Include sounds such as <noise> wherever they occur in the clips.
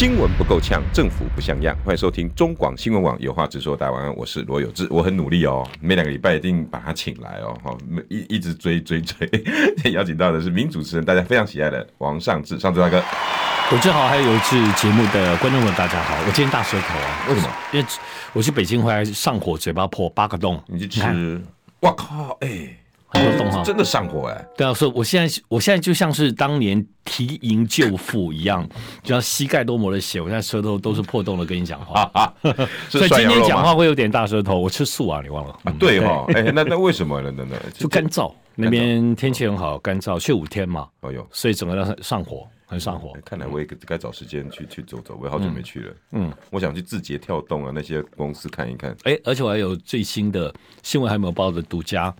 新闻不够呛，政府不像样。欢迎收听中广新闻网有话直说。大家晚安，我是罗有志，我很努力哦，每两个礼拜一定把他请来哦，好，一一直追追追。<laughs> 邀请到的是名主持人，大家非常喜爱的王尚志，尚志大哥。有志好，还有有志节目的观众们，大家好。我今天大舌头啊，为什么？因为我去北京回来，上火，嘴巴破八个洞。你去吃？我靠，哎、欸。很真的上火哎！对啊，所以我现在我现在就像是当年提营救父一样，就像膝盖都磨了血，我现在舌头都是破洞的，跟你讲话。<laughs> 所以今天讲话会有点大舌头。我吃素啊，你忘了？啊、对哈，哎、欸，那那为什么呢？那那就干燥，那边天气很好，干燥，去五天嘛。哦哟，所以整个人上火，很上火。看来我也该找时间去去走走，我也好久没去了。嗯，我想去字节跳动啊那些公司看一看。哎、欸，而且我还有最新的新闻还没有报的独家。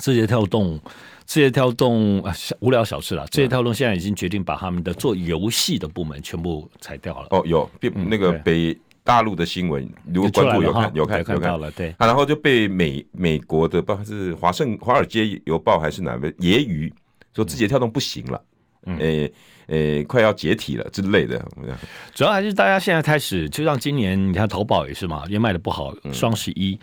字节跳动，字节跳动啊，无聊小事了。字节跳动现在已经决定把他们的做游戏的部门全部裁掉了。哦，有，那个北大陆的新闻，嗯、如果关注有看，有看，有看，了，对。啊，然后就被美美国的，不知道是华盛华尔街邮报还是哪个揶揄，说字节跳动不行了，嗯，诶、欸欸，快要解体了之类的。主要还是大家现在开始，就像今年你看淘宝也是嘛，也卖的不好，双十一。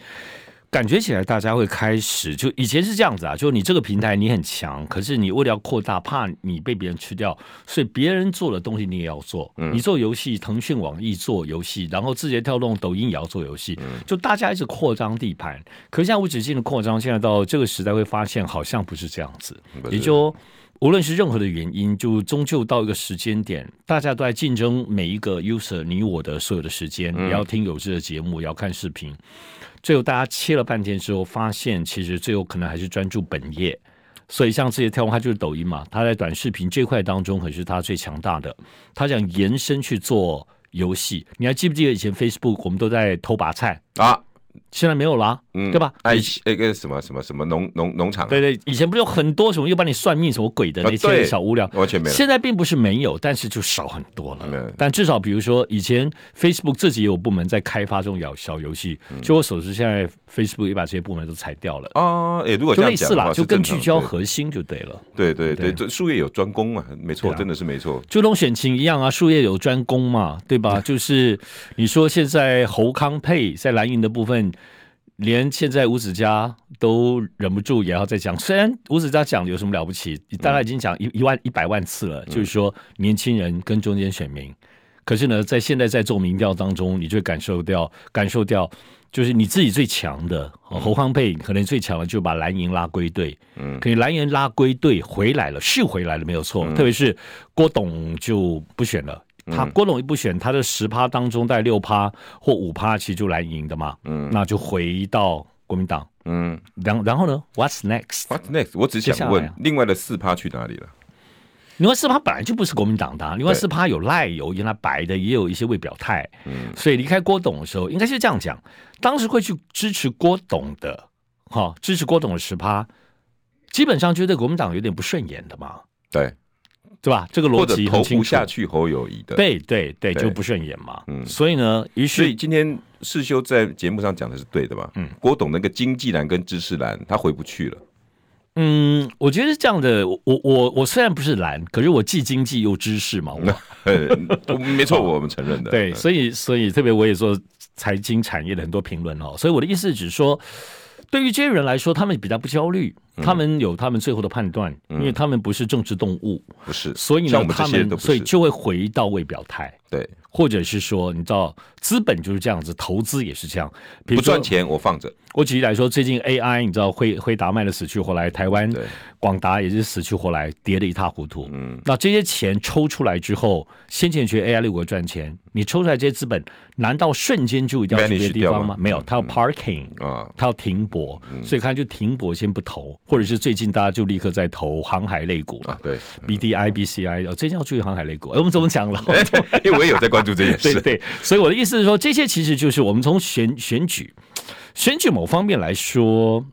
感觉起来，大家会开始就以前是这样子啊，就你这个平台你很强，可是你为了要扩大，怕你被别人吃掉，所以别人做的东西你也要做。你做游戏，腾讯、网易做游戏，然后字节跳动、抖音也要做游戏，就大家一直扩张地盘。可是现在无止境的扩张，现在到这个时代会发现，好像不是这样子。也就无论是任何的原因，就终究到一个时间点，大家都在竞争每一个 user，你我的所有的时间，也要听有志的节目，也要看视频。最后，大家切了半天之后，发现其实最后可能还是专注本业。所以，像这些跳动，它就是抖音嘛，它在短视频这块当中可是它最强大的。它想延伸去做游戏，你还记不记得以前 Facebook 我们都在偷拔菜啊？现在没有啦，嗯，对吧？哎，那个什么什么什么农农农场，对对，以前不是有很多什么又帮你算命什么鬼的那些小无聊，完全没有。现在并不是没有，但是就少很多了。但至少比如说，以前 Facebook 自己也有部门在开发这种小小游戏，就我所知，现在 Facebook 也把这些部门都裁掉了啊。哎，如果就类似啦，就更聚焦核心就对了。对对对，这术业有专攻嘛，没错，真的是没错。就跟选情一样啊，术业有专攻嘛，对吧？<laughs> 就是你说现在侯康配在蓝营的部分。连现在吴子嘉都忍不住也要再讲，虽然吴子嘉讲的有什么了不起，大概已经讲一一万一百万次了，就是说年轻人跟中间选民，可是呢，在现在在做民调当中，你就会感受掉感受掉，就是你自己最强的侯康配可能最强的就把蓝营拉归队，嗯，可以蓝营拉归队回来了，是回来了没有错，特别是郭董就不选了。他郭董一不选，他的十趴当中带六趴或五趴，其实就蓝营的嘛。嗯，那就回到国民党。嗯，然然后呢？What's next？What's next？我只想问，另外的四趴去哪里了？另外四趴本来就不是国民党的，啊，另外四趴有赖有原来白的，也有一些未表态。嗯，所以离开郭董的时候，应该是这样讲：当时会去支持郭董的，哈，支持郭董的十趴，基本上觉得国民党有点不顺眼的嘛。对。对吧？这个逻辑投不下去侯友谊的，对对对，就不顺眼嘛。嗯，所以呢，于是所以今天世修在节目上讲的是对的吧？嗯，郭董那个经济栏跟知识栏，他回不去了。嗯，我觉得是这样的。我我我虽然不是蓝，可是我既经济又知识嘛。我 <laughs> 没错，我们承认的。对，所以所以特别我也做财经产业的很多评论哦。所以我的意思只是说，对于这些人来说，他们比较不焦虑。他们有他们最后的判断，因为他们不是政治动物，不是，所以呢，他们所以就会回到未表态，对，或者是说，你知道，资本就是这样子，投资也是这样，不赚钱我放着。我举例来说，最近 AI，你知道，辉辉达卖的死去活来，台湾广达也是死去活来，跌得一塌糊涂。嗯，那这些钱抽出来之后，先前觉得 AI 六国赚钱，你抽出来这些资本，难道瞬间就一定要去别的地方吗？没有，它要 parking 啊，它要停泊，所以看就停泊先不投。或者是最近大家就立刻在投航海类股啊，对，B D I B C I，哦，最近要注意航海类股。哎，我们怎么讲了？<laughs> 因为我也有在关注这件 <laughs> 事。对对，所以我的意思是说，这些其实就是我们从选选举选举某方面来说，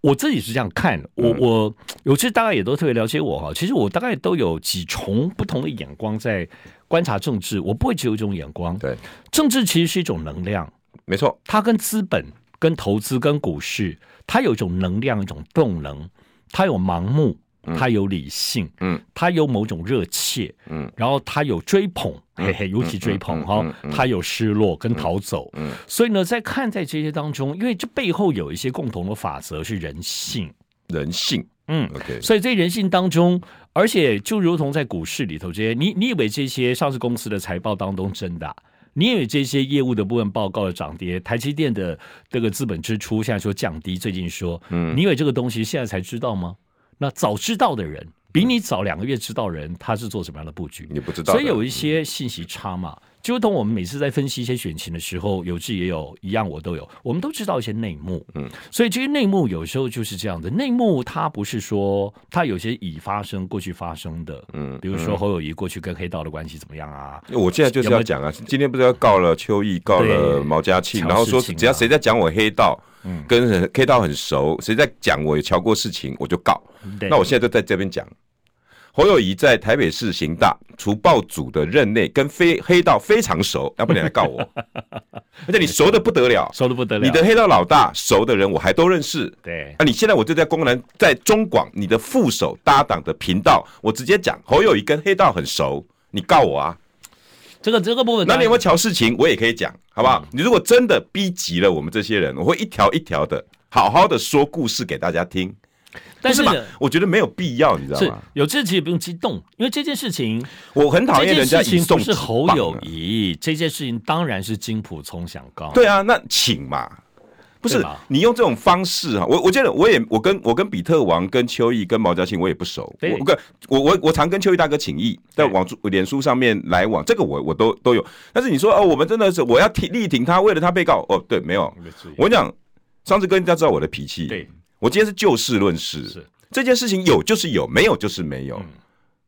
我自己是这样看，我我有些大家也都特别了解我哈。其实我大概都有几重不同的眼光在观察政治，我不会只有一种眼光。对，政治其实是一种能量，没错，它跟资本、跟投资、跟股市，它有一种能量，一种动能，它有盲目。他有理性，嗯，他有某种热切，嗯，然后他有追捧，嘿嘿，尤其追捧哈，他有失落跟逃走，嗯，所以呢，在看在这些当中，因为这背后有一些共同的法则是人性，人性，嗯，OK，所以在人性当中，而且就如同在股市里头这些，你你以为这些上市公司的财报当中真的，你以为这些业务的部分报告的涨跌，台积电的这个资本支出现在说降低，最近说，嗯，你以为这个东西现在才知道吗？那早知道的人，比你早两个月知道人，他是做什么样的布局？你不知道，所以有一些信息差嘛。就如同我们每次在分析一些选情的时候，有志也有一样，我都有，我们都知道一些内幕。嗯，所以这些内幕有时候就是这样的。内幕它不是说它有些已发生、过去发生的。嗯，比如说侯友谊过去跟黑道的关系怎么样啊？我现在就是要讲啊，今天不是要告了邱毅，告了毛家庆，然后说只要谁在讲我黑道。嗯，跟黑道很熟，谁在讲我有瞧过事情，我就告。那我现在就在这边讲，侯友谊在台北市刑大除暴组的任内，跟非黑道非常熟，要不你来告我？<laughs> 而且你熟的不得了，熟的不得了。你的黑道老大熟的人我还都认识。对，那你现在我就在公然在中广你的副手搭档的频道，我直接讲侯友谊跟黑道很熟，你告我啊？这个这个部分，那你有没有乔事情？我也可以讲，好不好？嗯、你如果真的逼急了我们这些人，我会一条一条的好好的说故事给大家听。但是嘛，我觉得没有必要，你知道吗？有这其实也不用激动，因为这件事情我很讨厌人家以送、啊、是侯友谊这件事情，当然是金普聪想告。对啊，那请嘛。不是你用这种方式哈，我我觉得我也我跟我跟比特王、跟邱毅、跟毛家庆我也不熟，我跟我我我常跟邱毅大哥请益，在网脸书上面来往，这个我我都都有。但是你说哦，我们真的是我要挺力挺他，为了他被告哦，对，没有。我跟你讲，上次跟人家知道我的脾气，对，我今天是就事论事，是这件事情有就是有，没有就是没有。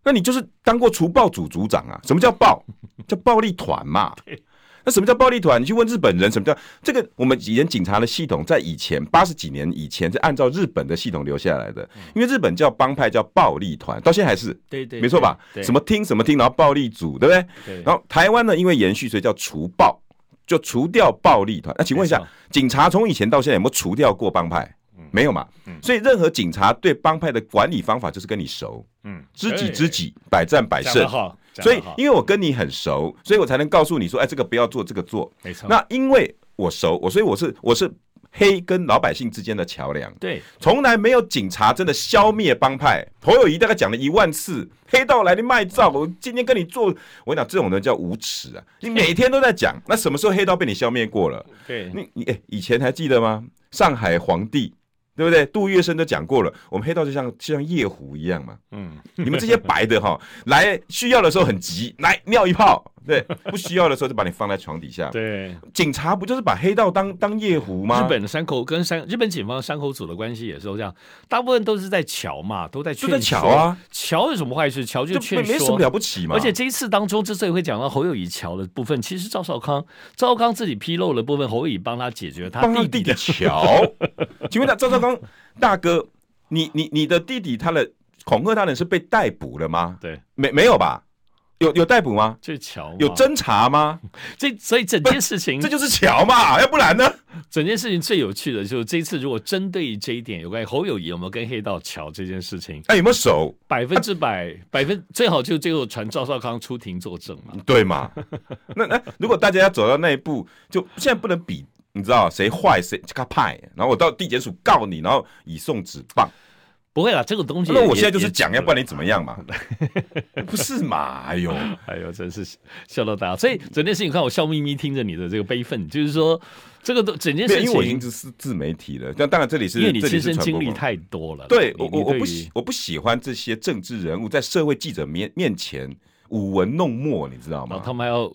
那你就是当过除暴组组长啊？什么叫暴？<laughs> 叫暴力团嘛。那什么叫暴力团？你去问日本人，什么叫这个？我们以前警察的系统在以前八十几年以前是按照日本的系统留下来的，因为日本叫帮派叫暴力团，到现在还是对对，没错吧？什么听什么听，然后暴力组，对不对？对。然后台湾呢，因为延续，所以叫除暴，就除掉暴力团。那请问一下，警察从以前到现在有没有除掉过帮派？没有嘛？所以任何警察对帮派的管理方法就是跟你熟，嗯，知己知己，百战百胜。所以，因为我跟你很熟，所以我才能告诉你说，哎，这个不要做，这个做。没错。那因为我熟，我所以我是我是黑跟老百姓之间的桥梁。对，从来没有警察真的消灭帮派。侯友宜大概讲了一万次，黑道来的卖照，我今天跟你做，我跟你讲，这种人叫无耻啊！你每天都在讲，那什么时候黑道被你消灭过了？<laughs> 对，你你哎，以前还记得吗？上海皇帝。对不对？杜月笙都讲过了，我们黑道就像就像夜壶一样嘛。嗯，你们这些白的哈，来需要的时候很急，来尿一泡。对，不需要的时候就把你放在床底下。对，警察不就是把黑道当当夜壶吗？日本的山口跟山日本警方山口组的关系也是都这样，大部分都是在桥嘛，都在劝说。乔啊，桥有什么坏事？桥就劝说，没什么了不起嘛。而且这一次当中，之所以会讲到侯友谊桥的部分，其实赵少康，赵少康自己披露了部分，侯友谊帮他解决他弟弟的桥。<laughs> 请问他赵少康大哥，你你你的弟弟他的恐吓他人是被逮捕了吗？对，没没有吧？有有逮捕吗？这乔有侦查吗？这所以整件事情这就是乔嘛，要不然呢？整件事情最有趣的就是这一次，如果针对于这一点有关于侯友谊有没有跟黑道乔这件事情，哎，有没有手？百分之百，百分最好就最后传赵少康出庭作证嘛，对嘛？那那如果大家要走到那一步，就现在不能比，你知道谁坏谁这个派，然后我到地检署告你，然后以送纸棒。不会啦，这个东西。那我现在就是讲，要不然你怎么样嘛？<laughs> 不是嘛？哎呦，哎呦，真是笑到大家。所以整件事情，看我笑眯眯听着你的这个悲愤，就是说这个都整件事情，因为我已经是自媒体了。但当然这里是因为你亲身经历太多了。对，我我我不喜我不喜欢这些政治人物在社会记者面面前舞文弄墨，你知道吗？他们还要。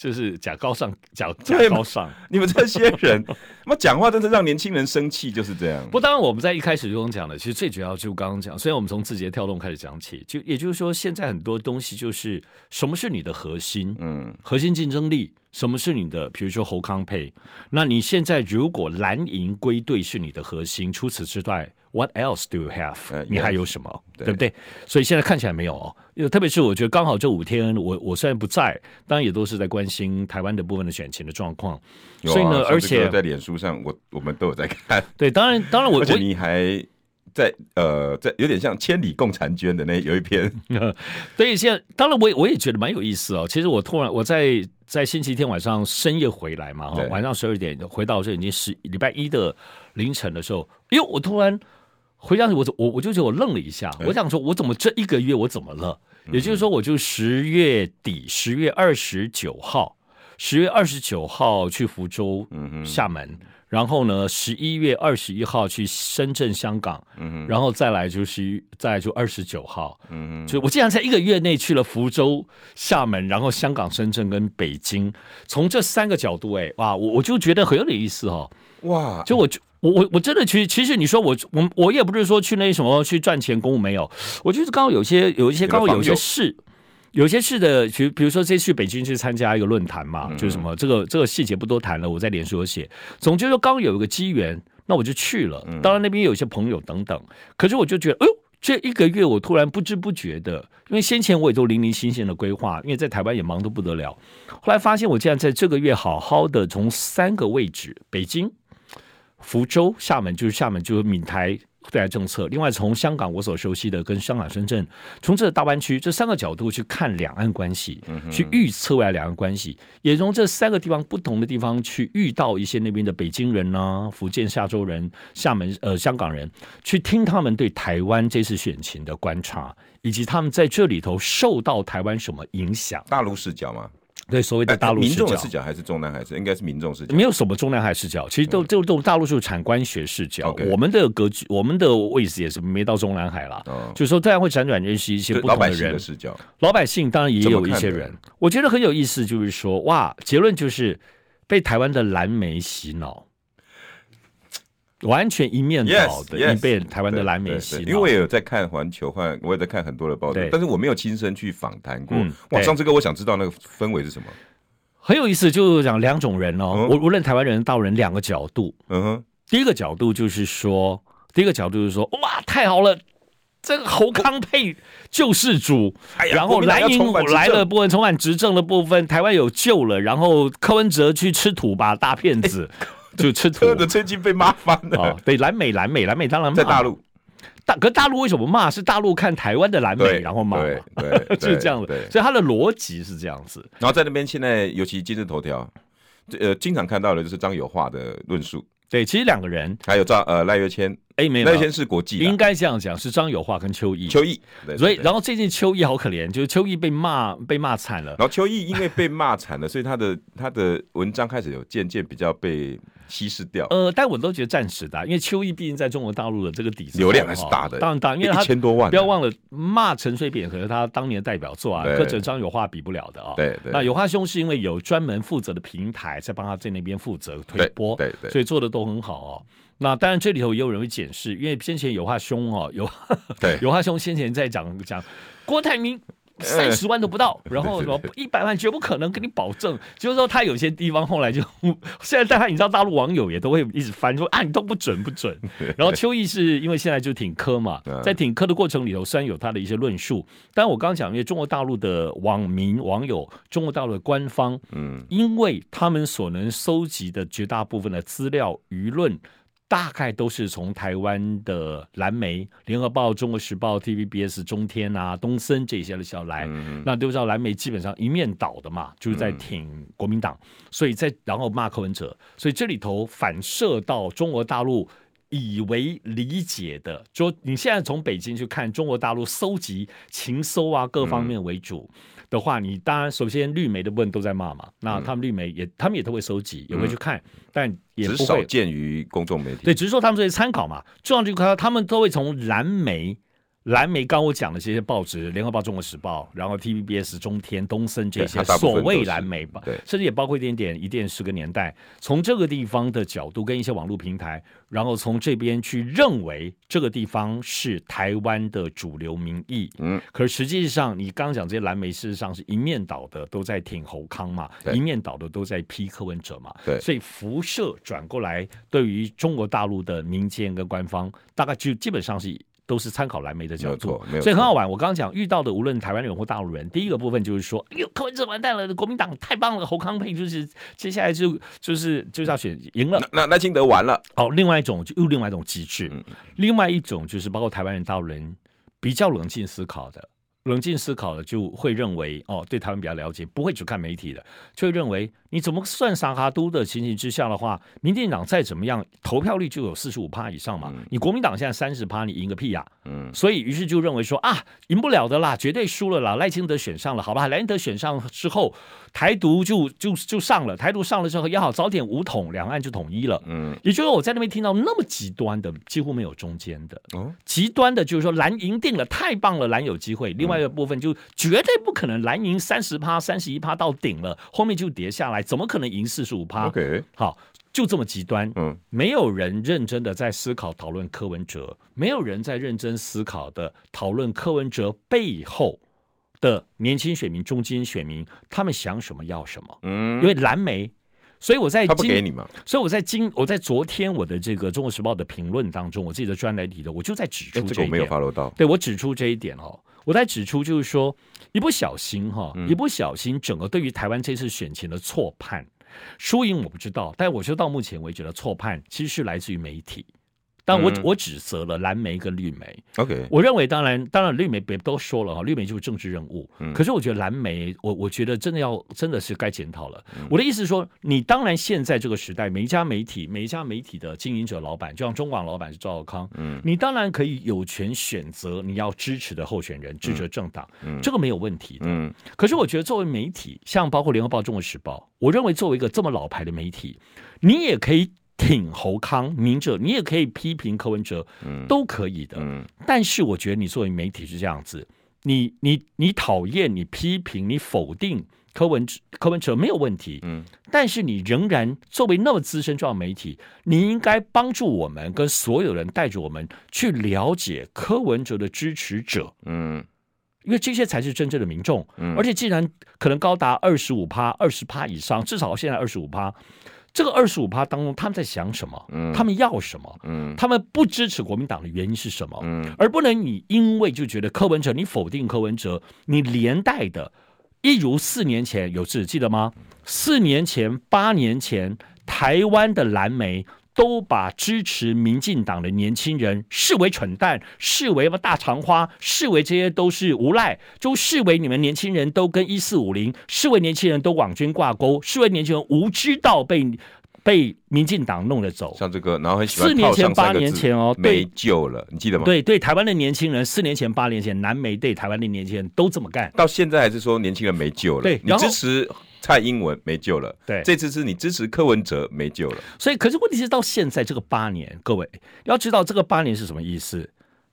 就是假高尚，假假高尚。你们这些人，那么讲话真是让年轻人生气，就是这样。不，当然我们在一开始就讲的，其实最主要就刚刚讲。虽然我们从字节跳动开始讲起，就也就是说，现在很多东西就是什么是你的核心？嗯，核心竞争力什么是你的？比如说侯康配，那你现在如果蓝营归队是你的核心，除此之外，What else do you have？、呃、你还有什么？对，对不对？所以现在看起来没有哦。因为特别是我觉得刚好这五天，我我虽然不在，当然也都是在关心台湾的部分的选情的状况。啊、所以呢，而且在脸书上，我我们都有在看。<laughs> 对，当然当然我，而且你还。在呃，在有点像千里共婵娟的那有一篇，<laughs> 所以现在当然我也我也觉得蛮有意思哦。其实我突然我在在星期天晚上深夜回来嘛，晚上十二点回到这已经十礼拜一的凌晨的时候，因为，我突然回想起我我我就觉得我愣了一下，我想说我怎么这一个月我怎么了？也就是说，我就十月底十月二十九号，十月二十九号去福州、厦门。然后呢，十一月二十一号去深圳、香港，嗯，然后再来就是再来就二十九号，嗯，就我竟然在一个月内去了福州、厦门，然后香港、深圳跟北京，从这三个角度，哎，哇，我我就觉得很有点意思哦，哇，就我就我我我真的其实其实你说我我我也不是说去那什么去赚钱公务没有，我就是刚好有些有一些刚好有一些事。有些事的，比比如说这次去北京去参加一个论坛嘛，嗯、就是什么这个这个细节不多谈了，我在脸书有写。总之说刚有一个机缘，那我就去了。当然那边有一些朋友等等，可是我就觉得，哎呦，这一个月我突然不知不觉的，因为先前我也都零零星星的规划，因为在台湾也忙得不得了。后来发现我竟然在这个月好好的从三个位置：北京、福州、厦门，就是厦门就是闽台。对外政策，另外从香港我所熟悉的跟香港、深圳，从这个大湾区这三个角度去看两岸关系，去预测未来两岸关系，也从这三个地方不同的地方去遇到一些那边的北京人呢、福建厦州人、厦门呃香港人，去听他们对台湾这次选情的观察，以及他们在这里头受到台湾什么影响？大陆视角吗？对，所谓的大陆民众的视角还是中南海视，应该是民众视角。没有什么中南海视角，其实都就都大陆就是产官学视角。我们的格局，我们的位置也是没到中南海了。就是说，这样会辗转认识一些不同的人。视角，老百姓当然也有一些人，我觉得很有意思，就是说，哇，结论就是被台湾的蓝媒洗脑。完全一面倒的，已被台湾的蓝媒洗脑。因为我也有在看环球，换我也在看很多的报道，但是我没有亲身去访谈过。哇，上这个我想知道那个氛围是什么？很有意思，就是讲两种人哦。我无论台湾人、大陆人两个角度。嗯哼，第一个角度就是说，第一个角度就是说，哇，太好了，这个侯康配救世主，然后蓝营来了部分，重返执政的部分，台湾有救了，然后柯文哲去吃土吧，大骗子。就吃土的 <laughs> 最近被骂翻了。哦，对，蓝美蓝美蓝美当然在大陆，大可大陆为什么骂？是大陆看台湾的蓝美，然后骂，对，<laughs> 就是这样子。所以他的逻辑是这样子。然后在那边现在，尤其今日头条，呃，经常看到的就是张友化的论述。对，其实两个人还有赵呃赖月谦，哎，没有赖月谦是国际，应该这样讲，是张友化跟邱毅。邱毅，所以然后最近邱毅好可怜，就是邱毅被骂被骂惨了。然后邱毅因为被骂惨了，所以他的他的文章开始有渐渐比较被稀释掉。呃，但我都觉得暂时的，因为秋意毕竟在中国大陆的这个底子流量还是大的，当然大，因为他一千多万。不要忘了骂陈水扁，可是他当年的代表作啊，跟着张有话比不了的啊。对对。那有话兄是因为有专门负责的平台在帮他在那边负责推播，对对，所以做的都很好哦。那当然，这里头也有人会解释，因为先前有话兄哦，有 <laughs> 对有话兄先前在讲讲郭台铭三十万都不到，然后什么一百万绝不可能跟你保证，就是说他有些地方后来就 <laughs> 现在大家你知道大陆网友也都会一直翻说啊你都不准不准，<laughs> 然后邱毅是因为现在就挺科嘛，在挺科的过程里头虽然有他的一些论述，但我刚刚讲因为中国大陆的网民网友，中国大陆的官方，嗯，因为他们所能收集的绝大部分的资料舆论。大概都是从台湾的蓝媒、联合报、中国时报、TVBS、中天啊、东森这些的小来，嗯、那都知道蓝媒基本上一面倒的嘛，就是在挺国民党，嗯、所以在然后骂柯文哲，所以这里头反射到中国大陆以为理解的，说你现在从北京去看中国大陆搜集情搜啊各方面为主。嗯的话，你当然首先绿媒的部分都在骂嘛，那他们绿媒也，他们也都会收集，也会去看，但也不会。少见于公众媒体。对，只是说他们这些参考嘛，重要就看他们都会从蓝媒蓝莓，刚我讲的这些报纸，《联合报》《中国时报》，然后 TVBS、中天、东森这些所谓蓝莓吧，甚至也包括一点点一电视个年代，从这个地方的角度跟一些网络平台，然后从这边去认为这个地方是台湾的主流民意。嗯，可是实际上你刚刚讲这些蓝莓，事实上是一面倒的都在挺侯康嘛，一面倒的都在批柯文哲嘛。对，所以辐射转过来，对于中国大陆的民间跟官方，大概就基本上是。都是参考蓝莓的角度，所以很好玩。我刚刚讲遇到的，无论台湾人或大陆人，第一个部分就是说，哎呦，柯文哲完蛋了，国民党太棒了，侯康佩就是接下来就就是就是要选赢了。那那金德完了。哦，另外一种就又另外一种机制，嗯、另外一种就是包括台湾人、大陆人比较冷静思考的。冷静思考的就会认为，哦，对台湾比较了解，不会只看媒体的，就会认为你怎么算三哈都的情形之下的话，民进党再怎么样，投票率就有四十五趴以上嘛。嗯、你国民党现在三十趴，你赢个屁呀、啊！嗯，所以于是就认为说啊，赢不了的啦，绝对输了啦。赖清德选上了，好吧，赖清德选上之后，台独就就就上了，台独上了之后也好，早点武统，两岸就统一了。嗯，也就是说我在那边听到那么极端的，几乎没有中间的。哦，极端的就是说蓝赢定了，太棒了，蓝有机会。另外一个部分就绝对不可能蓝赢三十趴、三十一趴到顶了，后面就跌下来，怎么可能赢四十五趴？OK，好，就这么极端。嗯，没有人认真的在思考讨论柯文哲，没有人在认真思考的讨论柯文哲背后的年轻选民、中间选民，他们想什么要什么。嗯，因为蓝莓。所以我在今，他不给你吗？所以我在今，我在昨天我的这个《中国时报》的评论当中，我自己的专栏里头，我就在指出这一点。这个我没有 follow 到。对，我指出这一点哦，我在指出就是说，一不小心哈，一不小心，整个对于台湾这次选情的错判，输赢我不知道，但我说到目前为止的错判，其实是来自于媒体。但我我指责了蓝莓跟绿莓。OK，我认为当然当然绿莓别都说了哈，绿莓就是政治任务。嗯，可是我觉得蓝莓，我我觉得真的要真的是该检讨了。我的意思是说，你当然现在这个时代，每一家媒体每一家媒体的经营者老板，就像中广老板是赵少康，嗯，你当然可以有权选择你要支持的候选人，支持政党，嗯，这个没有问题的。嗯，可是我觉得作为媒体，像包括联合报、中国时报，我认为作为一个这么老牌的媒体，你也可以。挺侯康明哲，你也可以批评柯文哲，嗯，都可以的。嗯，但是我觉得你作为媒体是这样子，你你你讨厌、你批评、你否定柯文哲，柯文哲没有问题。嗯，但是你仍然作为那么资深重要媒体，你应该帮助我们跟所有人带着我们去了解柯文哲的支持者。嗯，因为这些才是真正的民众。嗯，而且既然可能高达二十五趴、二十趴以上，至少现在二十五趴。这个二十五趴当中，他们在想什么？嗯，他们要什么？嗯，他们不支持国民党的原因是什么？嗯，而不能你因为就觉得柯文哲，你否定柯文哲，你连带的，一如四年前有事记得吗？四年前、八年前，台湾的蓝莓。都把支持民进党的年轻人视为蠢蛋，视为大肠花，视为这些都是无赖，就视为你们年轻人都跟一四五零，视为年轻人都网军挂钩，视为年轻人无知道被被民进党弄了走。像这个，然后很喜欢四年前、八年前哦，没救了，你记得吗？对对，台湾的年轻人，四年前、八年前，南美对台湾的年轻人都这么干，到现在还是说年轻人没救了。对，你支持。蔡英文没救了，对，这次是你支持柯文哲没救了，所以可是问题是到现在这个八年，各位要知道这个八年是什么意思，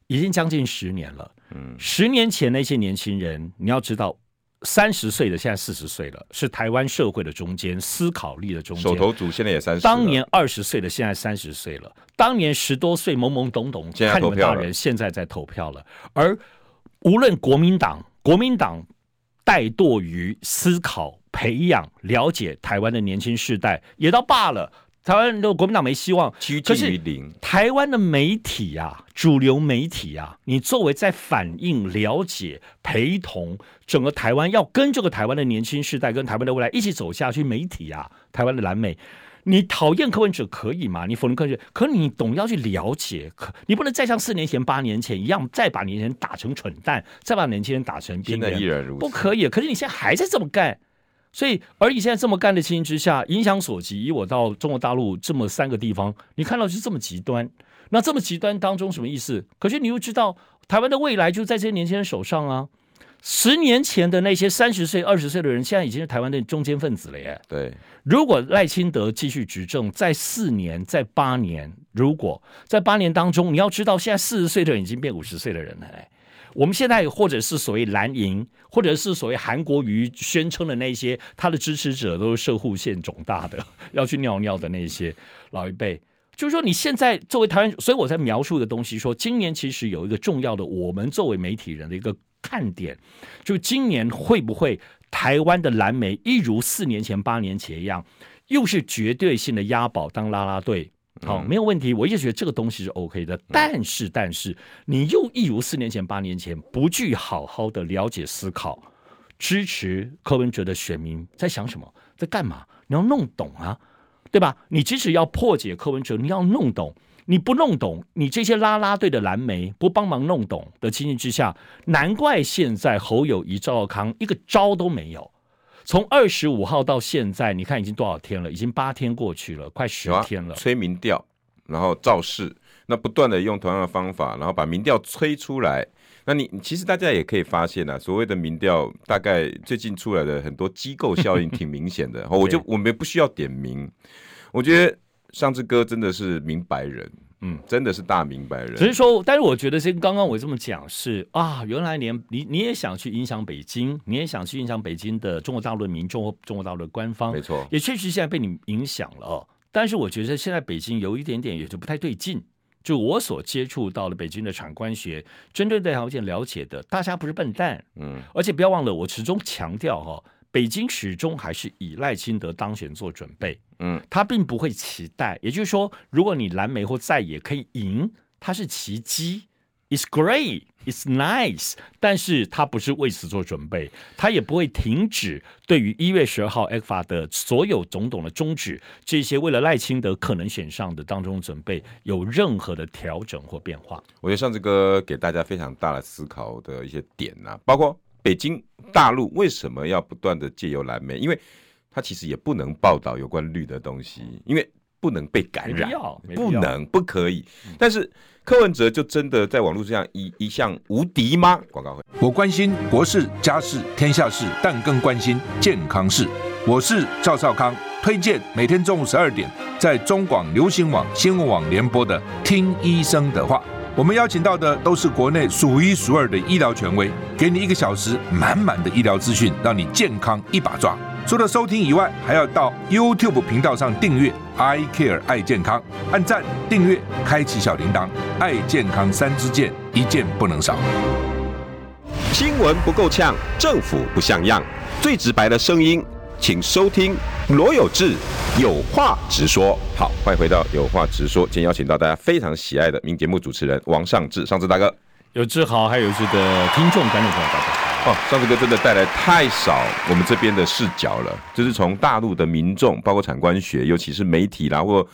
已经将近十年了。嗯，十年前那些年轻人，你要知道，三十岁的现在四十岁了，是台湾社会的中间，思考力的中间。手头族现在也三十，当年二十岁的现在三十岁了，当年十多岁懵懵懂懂看你们大人，现在在投票了。而无论国民党，国民党怠惰于思考。培养了解台湾的年轻世代也倒罢了，台湾的国民党没希望，趋近于零。台湾的媒体呀、啊，主流媒体呀、啊，你作为在反映、了解、陪同整个台湾，要跟这个台湾的年轻世代跟台湾的未来一起走下去，媒体呀、啊，台湾的蓝莓。你讨厌柯文哲可以吗？你否认柯文哲，可你总要去了解，可你不能再像四年前、八年前一样，再把年轻人打成蠢蛋，再把年轻人打成边缘人，不可以。可是你现在还在这么干。所以，而你现在这么干的情形之下，影响所及，以我到中国大陆这么三个地方，你看到是这么极端。那这么极端当中什么意思？可是你又知道，台湾的未来就在这些年轻人手上啊。十年前的那些三十岁、二十岁的人，现在已经是台湾的中间分子了耶。对，如果赖清德继续执政，在四年、在八年，如果在八年当中，你要知道，现在四十岁的人已经变五十岁的人了。我们现在或者是所谓蓝营，或者是所谓韩国瑜宣称的那些他的支持者都是摄护腺肿大的，<laughs> 要去尿尿的那些老一辈，就是说你现在作为台湾，所以我在描述的东西说，今年其实有一个重要的，我们作为媒体人的一个看点，就今年会不会台湾的蓝莓一如四年前、八年前一样，又是绝对性的押宝当啦啦队？好，没有问题。我一直觉得这个东西是 OK 的，但是，但是你又一如四年前、八年前，不去好好的了解、思考、支持柯文哲的选民在想什么，在干嘛？你要弄懂啊，对吧？你即使要破解柯文哲，你要弄懂。你不弄懂，你这些拉拉队的蓝媒不帮忙弄懂的情形之下，难怪现在侯友宜、赵少康一个招都没有。从二十五号到现在，你看已经多少天了？已经八天过去了，快十天了。啊、催民调，然后造势，那不断的用同样的方法，然后把民调催出来。那你其实大家也可以发现啊，所谓的民调，大概最近出来的很多机构效应挺明显的。<laughs> 我就我们不需要点名，我觉得尚志哥真的是明白人。嗯，真的是大明白人。只是说，但是我觉得，先刚刚我这么讲是啊，原来连你你也想去影响北京，你也想去影响北京的中国大陆的民众或中国大陆的官方，没错，也确实现在被你影响了哦。但是我觉得现在北京有一点点也就不太对劲。就我所接触到的北京的产官学，针对这条件了解的，大家不是笨蛋，嗯，而且不要忘了，我始终强调哈。北京始终还是以赖清德当选做准备，嗯，他并不会期待，也就是说，如果你蓝莓或在野可以赢，它是奇迹，It's great, It's nice，但是他不是为此做准备，他也不会停止对于一月十二号 ECFA 的所有总统的终止，这些为了赖清德可能选上的当中准备有任何的调整或变化。我觉得尚志哥给大家非常大的思考的一些点啊，包括。北京大陆为什么要不断的借由蓝莓？因为他其实也不能报道有关绿的东西，因为不能被感染，不能不可以。但是柯文哲就真的在网络上一一向无敌吗？广告会，我关心国事、家事、天下事，但更关心健康事。我是赵少康，推荐每天中午十二点在中广流行网、新闻网联播的《听医生的话》。我们邀请到的都是国内数一数二的医疗权威，给你一个小时满满的医疗资讯，让你健康一把抓。除了收听以外，还要到 YouTube 频道上订阅 I Care 爱健康，按赞、订阅、开启小铃铛，爱健康三支箭，一件不能少。新闻不够呛，政府不像样，最直白的声音。请收听罗有志有话直说。好，欢迎回到有话直说。今天邀请到大家非常喜爱的名节目主持人王尚志，尚志大哥。有志好，还有有志的听众观众朋友大家好。哦，尚志哥真的带来太少我们这边的视角了，就是从大陆的民众，包括产官学，尤其是媒体啦，或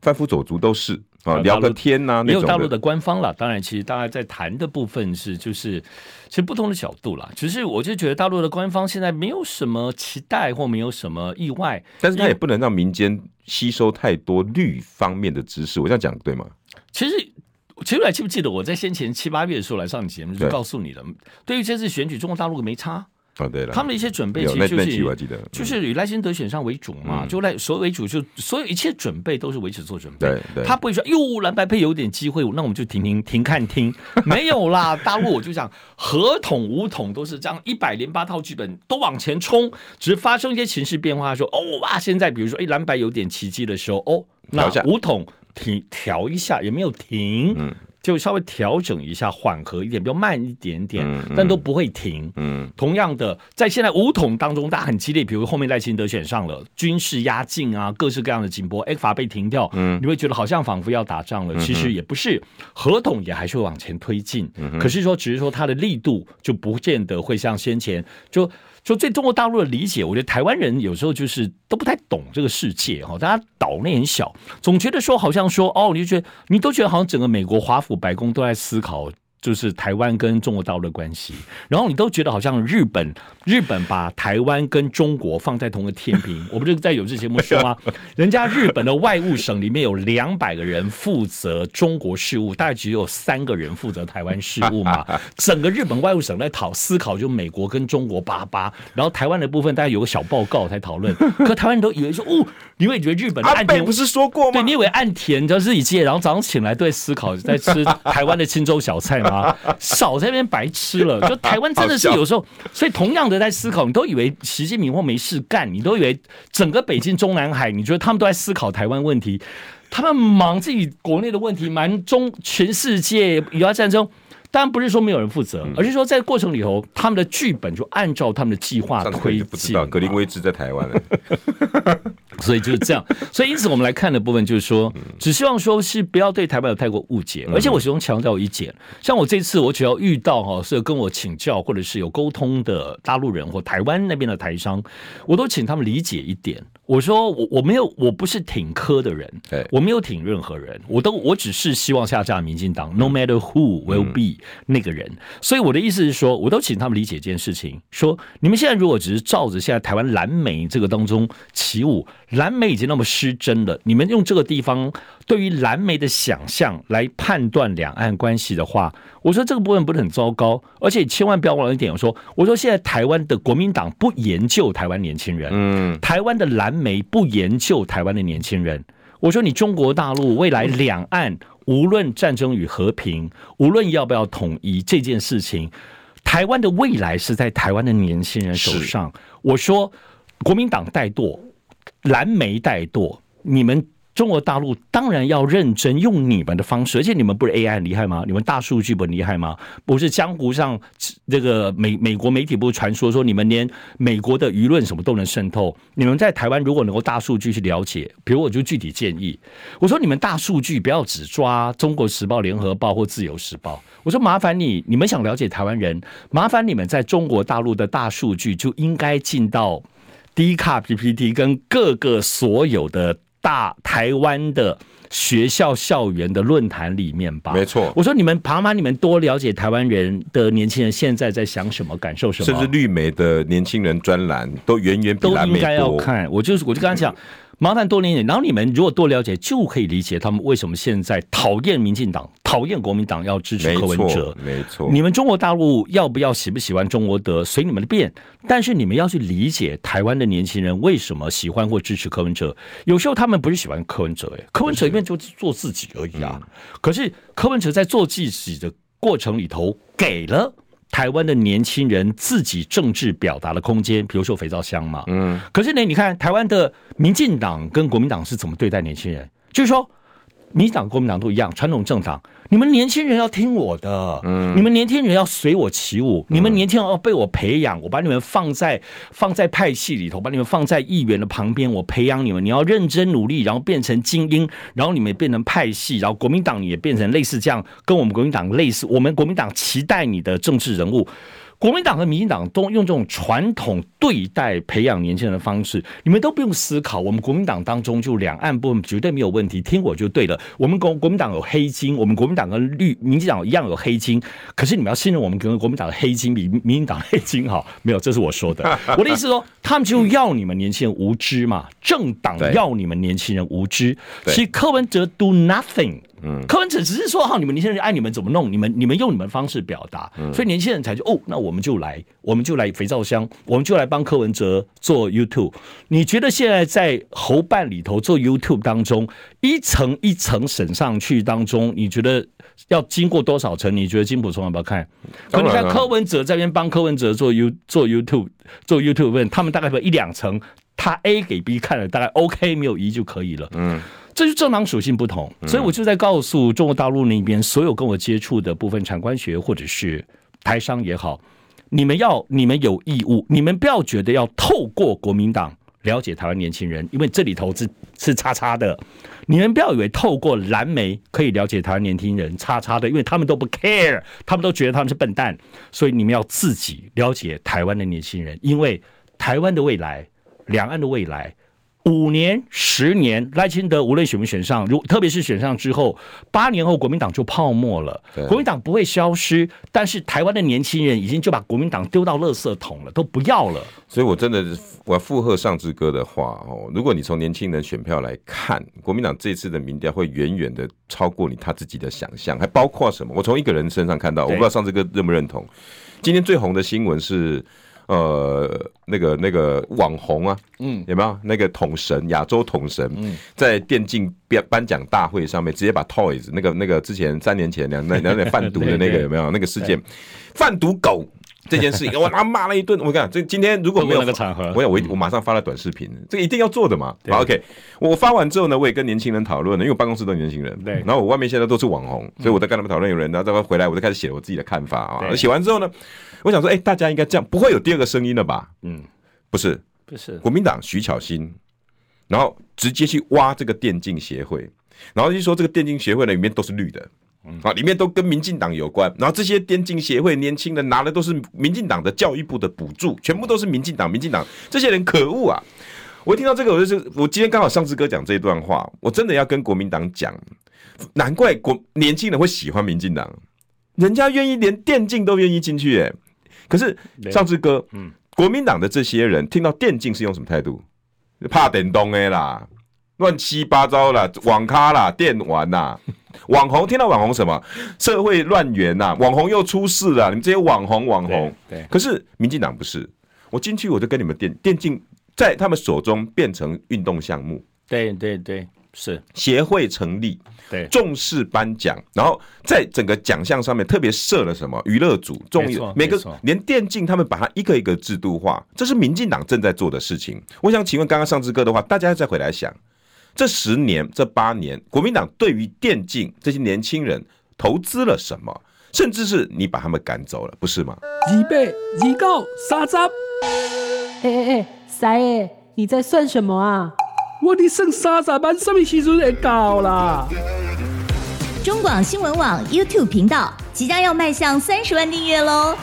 贩夫走卒都是。啊，聊个天呐、啊，没有大陆的官方了。当然，其实大家在谈的部分是，就是其实不同的角度啦。只是我就觉得大陆的官方现在没有什么期待或没有什么意外，但是他也不能让民间吸收太多绿方面的知识。我这样讲对吗？其实，其实你还记不记得我在先前七八月的时候来上你节目就告诉你了，对于这次选举，中国大陆没差。哦，对了，他们的一些准备其实就是就是以赖清德选上为主嘛，就赖所有为主，就所有一切准备都是为此做准备。对，他不会说哟蓝白配有点机会，那我们就停停停看听，<laughs> 没有啦。大陆我就讲合统武统都是这样一百零八套剧本都往前冲，只是发生一些情势变化，说哦哇，现在比如说哎蓝白有点奇迹的时候，哦，那武统停调一下也没有停，嗯。就稍微调整一下，缓和一点，比较慢一点点，但都不会停。嗯，同样的，在现在五统当中，大家很激烈，比如后面赖清德选上了，军事压境啊，各式各样的紧迫，ECFA 被停掉，嗯，你会觉得好像仿佛要打仗了，其实也不是，合同也还是会往前推进。嗯，可是说，只是说它的力度就不见得会像先前就。说对中国大陆的理解，我觉得台湾人有时候就是都不太懂这个世界哈，大家岛内很小，总觉得说好像说哦，你就觉得你都觉得好像整个美国华府白宫都在思考。就是台湾跟中国大陆的关系，然后你都觉得好像日本，日本把台湾跟中国放在同一个天平。<laughs> 我不是在有这节目说吗？<laughs> 人家日本的外务省里面有两百个人负责中国事务，大概只有三个人负责台湾事务嘛。<laughs> 整个日本外务省在讨思考，就美国跟中国巴巴，然后台湾的部分大概有个小报告才讨论。可台湾人都以为说，哦，你会觉得日本的岸田不是说过吗？对，你以为岸田就自己接，然后早上醒来都在思考，在吃台湾的清粥小菜吗？吗？少在那边白痴了。就台湾真的是有时候，所以同样的在思考，你都以为习近平或没事干，你都以为整个北京中南海，你觉得他们都在思考台湾问题，他们忙自己国内的问题，忙中全世界以外战争。当然不是说没有人负责，而是说在过程里头，他们的剧本就按照他们的计划推进。不知道格林威治在台湾了，<laughs> 所以就是这样。所以因此我们来看的部分就是说，只希望说是不要对台湾有太过误解。而且我始终强调一点，像我这次我只要遇到哈是跟我请教或者是有沟通的大陆人或台湾那边的台商，我都请他们理解一点。我说我我没有我不是挺科的人，我没有挺任何人，我都我只是希望下架民进党，no matter who will be。那个人，所以我的意思是说，我都请他们理解一件事情：说你们现在如果只是照着现在台湾蓝媒这个当中起舞，蓝媒已经那么失真了，你们用这个地方对于蓝媒的想象来判断两岸关系的话，我说这个部分不是很糟糕。而且千万不要忘了一点，我说我说现在台湾的国民党不研究台湾年轻人，嗯，台湾的蓝媒不研究台湾的年轻人。我说你中国大陆未来两岸。无论战争与和平，无论要不要统一这件事情，台湾的未来是在台湾的年轻人手上。我说，国民党怠惰，蓝媒怠惰，你们。中国大陆当然要认真用你们的方式，而且你们不是 AI 很厉害吗？你们大数据不厉害吗？不是江湖上这个美美国媒体不是传说说你们连美国的舆论什么都能渗透？你们在台湾如果能够大数据去了解，比如我就具体建议，我说你们大数据不要只抓中国时报、联合报或自由时报，我说麻烦你，你们想了解台湾人，麻烦你们在中国大陆的大数据就应该进到 D 卡 PPT 跟各个所有的。大台湾的学校校园的论坛里面吧，没错。我说你们，爬马你们多了解台湾人的年轻人现在在想什么，感受什么。甚至绿媒的年轻人专栏都远远比蓝媒多。都应该要看。我就是，我就跟他讲。麻烦多念点，然后你们如果多了解，就可以理解他们为什么现在讨厌民进党、讨厌国民党，要支持柯文哲。没错，你们中国大陆要不要喜不喜欢中国德，随你们的便。但是你们要去理解台湾的年轻人为什么喜欢或支持柯文哲。有时候他们不是喜欢柯文哲，哎，柯文哲一边就做自己而已啊。可是柯文哲在做自己的过程里头，给了。台湾的年轻人自己政治表达的空间，比如说肥皂箱嘛，嗯，可是呢，你看台湾的民进党跟国民党是怎么对待年轻人？就是说。民进党、国民党都一样，传统政党，你们年轻人要听我的，嗯，你们年轻人要随我起舞，你们年轻人要被我培养，我把你们放在放在派系里头，把你们放在议员的旁边，我培养你们，你要认真努力，然后变成精英，然后你们也变成派系，然后国民党也变成类似这样，跟我们国民党类似，我们国民党期待你的政治人物。国民党和民进党都用这种传统对待培养年轻人的方式，你们都不用思考。我们国民党当中就两岸部分绝对没有问题，听我就对了。我们国国民党有黑金，我们国民党跟绿民进党一样有黑金。可是你们要信任我们跟国民党的黑金比民进党黑金好？没有，这是我说的。<laughs> 我的意思说，他们就要你们年轻人无知嘛，政党要你们年轻人无知。其实柯文哲 do nothing。嗯，柯文哲只是说哈，你们年轻人爱你们怎么弄，你们你们用你们方式表达，所以年轻人才就哦，那我们就来，我们就来肥皂箱，我们就来帮柯文哲做 YouTube。你觉得现在在侯办里头做 YouTube 当中，一层一层审上去当中，你觉得要经过多少层？你觉得金普聪要不要看？可你看柯文哲这边帮柯文哲做 You 做 YouTube 做 YouTube 问他们大概有一两层，他 A 给 B 看了，大概 OK 没有疑就可以了。嗯。这就是政党属性不同，所以我就在告诉中国大陆那边所有跟我接触的部分产官学或者是台商也好，你们要你们有义务，你们不要觉得要透过国民党了解台湾年轻人，因为这里头是是叉叉的，你们不要以为透过蓝媒可以了解台湾年轻人叉叉的，因为他们都不 care，他们都觉得他们是笨蛋，所以你们要自己了解台湾的年轻人，因为台湾的未来，两岸的未来。五年、十年，赖清德无论选不选上，如特别是选上之后，八年后国民党就泡沫了。国民党不会消失，但是台湾的年轻人已经就把国民党丢到垃圾桶了，都不要了。所以，我真的我要附和上志哥的话哦。如果你从年轻人选票来看，国民党这次的民调会远远的超过你他自己的想象，还包括什么？我从一个人身上看到，我不知道上志哥认不认同。今天最红的新闻是。呃那个那个网红啊，嗯，有没有？那个统神亚洲统神，嗯在电竞颁颁奖大会上面直接把 Toys 那个那个之前三年前两两两点 <laughs> 贩毒的那个有没有？那个事件，贩毒狗。这件事情，我他骂了一顿。我讲，这今天如果没有那个场合，我我我马上发了短视频，这个一定要做的嘛。好，OK，我发完之后呢，我也跟年轻人讨论了，因为我办公室都是年轻人。对。然后我外面现在都是网红，所以我在跟他们讨论。有人，然后再回来，我就开始写我自己的看法啊。写完之后呢，我想说，哎，大家应该这样，不会有第二个声音了吧？嗯，不是，不是。国民党徐巧芯，然后直接去挖这个电竞协会，然后就说这个电竞协会呢里面都是绿的。啊，里面都跟民进党有关，然后这些电竞协会年轻人拿的都是民进党的教育部的补助，全部都是民进党，民进党这些人可恶啊！我一听到这个，我就是我今天刚好上次哥讲这一段话，我真的要跟国民党讲，难怪国年轻人会喜欢民进党，人家愿意连电竞都愿意进去，哎，可是上次哥，嗯，国民党的这些人听到电竞是用什么态度？怕电动的啦，乱七八糟啦，网咖啦，电玩呐。网红听到网红什么社会乱源呐？网红又出事了，你们这些网红网红。对，对，可是民进党不是，我进去我就跟你们电电竞在他们手中变成运动项目。对对对，是协会成立，对，重视颁奖，然后在整个奖项上面特别设了什么娱乐组、综艺，每个连电竞他们把它一个一个制度化，这是民进党正在做的事情。我想请问刚刚上次哥的话，大家再回来想。这十年、这八年，国民党对于电竞这些年轻人投资了什么？甚至是你把他们赶走了，不是吗？二八二九三十，哎哎哎，三爷，你在算什么啊？我的剩三十万，什么时阵会到啦？中广新闻网 YouTube 频道即将要迈向三十万订阅喽！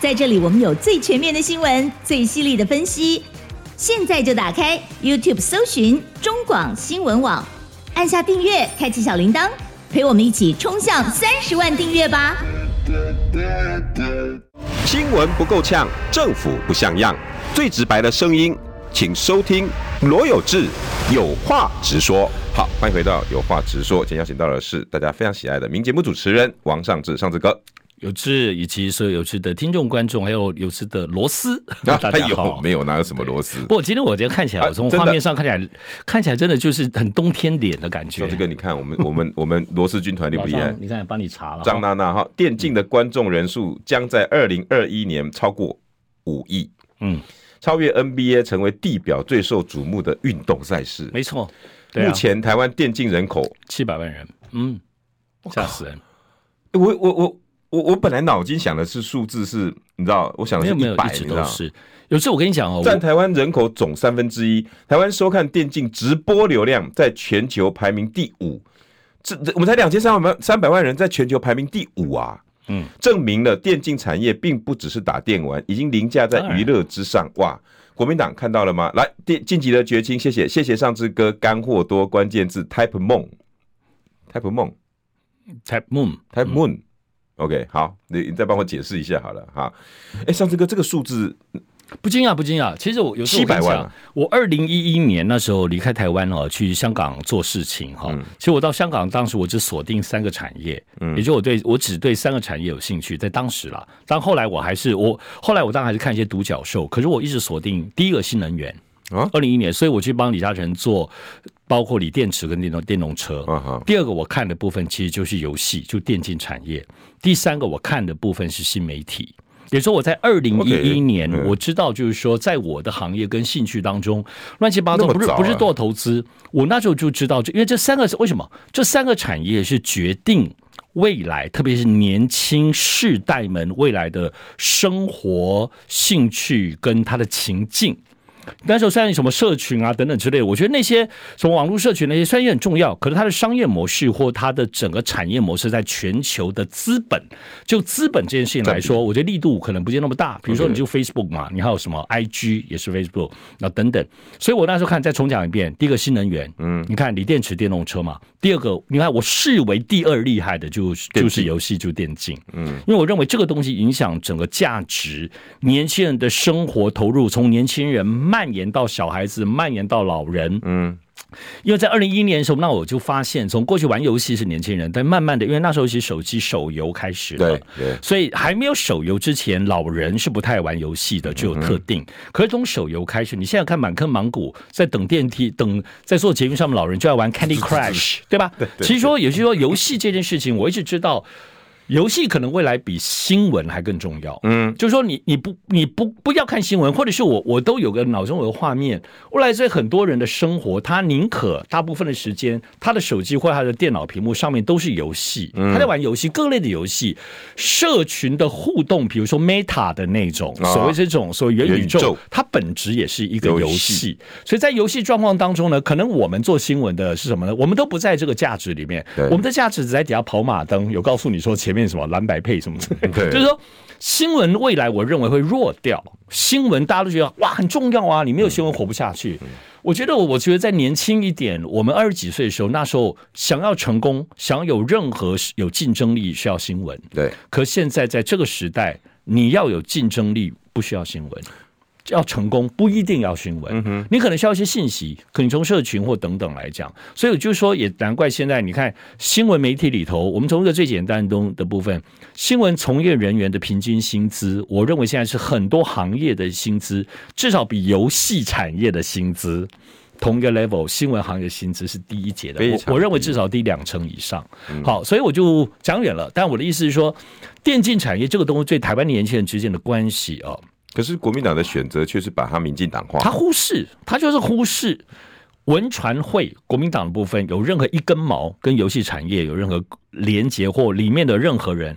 在这里，我们有最全面的新闻，最犀利的分析。现在就打开 YouTube 搜寻中广新闻网，按下订阅，开启小铃铛，陪我们一起冲向三十万订阅吧！新闻不够呛，政府不像样，最直白的声音，请收听罗有志有话直说。好，欢迎回到有话直说，今天邀请到的是大家非常喜爱的名节目主持人王尚志，上志哥。有志以及所有有志的听众观众，还有有志的螺丝，<laughs> 大家好。没有哪有什么螺丝？不过今天我觉得看起来，我从画面上看起来，看起来真的就是很冬天脸的感觉。这个你看，我们我们 <laughs> 我们螺丝军团厉不厉害？你看，帮你查了。张娜娜哈，电竞的观众人数将在二零二一年超过五亿，嗯，超越 NBA 成为地表最受瞩目的运动赛事。没错，目前台湾电竞人口七百万人，嗯，吓死人。我我我。我我本来脑筋想的是数字是，你知道，我想的是一百，你知道，有次我跟你讲哦，占台湾人口总三分之一，台湾收看电竞直播流量在全球排名第五，这我们才两千三百万三百万人，在全球排名第五啊，嗯，证明了电竞产业并不只是打电玩，已经凌驾在娱乐之上。哇，国民党看到了吗？来，电晋级的绝情，谢谢谢谢上之哥，干货多，关键字 type 梦，type 梦，type moon，type moon。OK，好，你你再帮我解释一下好了哈。哎、欸，上次哥，这个数字不惊讶，不惊讶。其实我有七百万。我二零一一年那时候离开台湾哦，去香港做事情哈。嗯、其实我到香港当时我只锁定三个产业，嗯，也就我对我只对三个产业有兴趣，在当时啦。但后来我还是我后来我当然还是看一些独角兽，可是我一直锁定第一个新能源啊。二零一一年，所以我去帮李嘉诚做。包括锂电池跟电动电动车。第二个我看的部分其实就是游戏，就电竞产业。第三个我看的部分是新媒体。也就是说，我在二零一一年我知道，就是说，在我的行业跟兴趣当中，乱七八糟不是不是做投资。我那时候就知道，因为这三个是为什么？这三个产业是决定未来，特别是年轻世代们未来的生活、兴趣跟他的情境。那时候虽然什么社群啊等等之类，我觉得那些什么网络社群那些虽然也很重要，可是它的商业模式或它的整个产业模式，在全球的资本，就资本这件事情来说，我觉得力度可能不见那么大。比如说你就 Facebook 嘛，你还有什么 IG 也是 Facebook，那等等。所以我那时候看再重讲一遍，第一个新能源，嗯，你看锂电池电动车嘛。第二个，你看我视为第二厉害的就是就是游戏，就电竞，嗯，因为我认为这个东西影响整个价值，年轻人的生活投入，从年轻人。蔓延到小孩子，蔓延到老人，嗯，因为在二零一一年的时候，那我就发现，从过去玩游戏是年轻人，但慢慢的，因为那时候是手机手游开始了，对对，所以还没有手游之前，老人是不太玩游戏的，只有特定。嗯、可是从手游开始，你现在看满坑满谷，在等电梯、等在坐捷运上面，老人就要玩 Candy <laughs> Crush，对吧？对，对，对。其实说，也就是说，游戏这件事情，我一直知道。游戏可能未来比新闻还更重要，嗯，就是说你你不你不不要看新闻，或者是我我都有个脑中有个画面。未来在很多人的生活，他宁可大部分的时间，他的手机或他的电脑屏幕上面都是游戏，他在玩游戏，各类的游戏，社群的互动，比如说 Meta 的那种所谓这种所谓元宇宙，它本质也是一个游戏。所以在游戏状况当中呢，可能我们做新闻的是什么呢？我们都不在这个价值里面，我们的价值只在底下跑马灯，有告诉你说前面。什么蓝白配什么之类的，就是说新闻未来我认为会弱掉。新闻大家都觉得哇很重要啊，你没有新闻活不下去。我觉得我我觉得在年轻一点，我们二十几岁的时候，那时候想要成功，想要有任何有竞争力，需要新闻。对，可现在在这个时代，你要有竞争力，不需要新闻。要成功不一定要新闻，你可能需要一些信息，可能从社群或等等来讲。所以我就说，也难怪现在你看新闻媒体里头，我们从一个最简单的的部分，新闻从业人员的平均薪资，我认为现在是很多行业的薪资，至少比游戏产业的薪资同一个 level，新闻行业薪资是第一截的。我我认为至少低两成以上。好，所以我就讲远了。但我的意思是说，电竞产业这个东西对台湾年轻人之间的关系啊。可是国民党的选择却是把他民进党化，他忽视，他就是忽视文传会国民党的部分有任何一根毛跟游戏产业有任何连结或里面的任何人，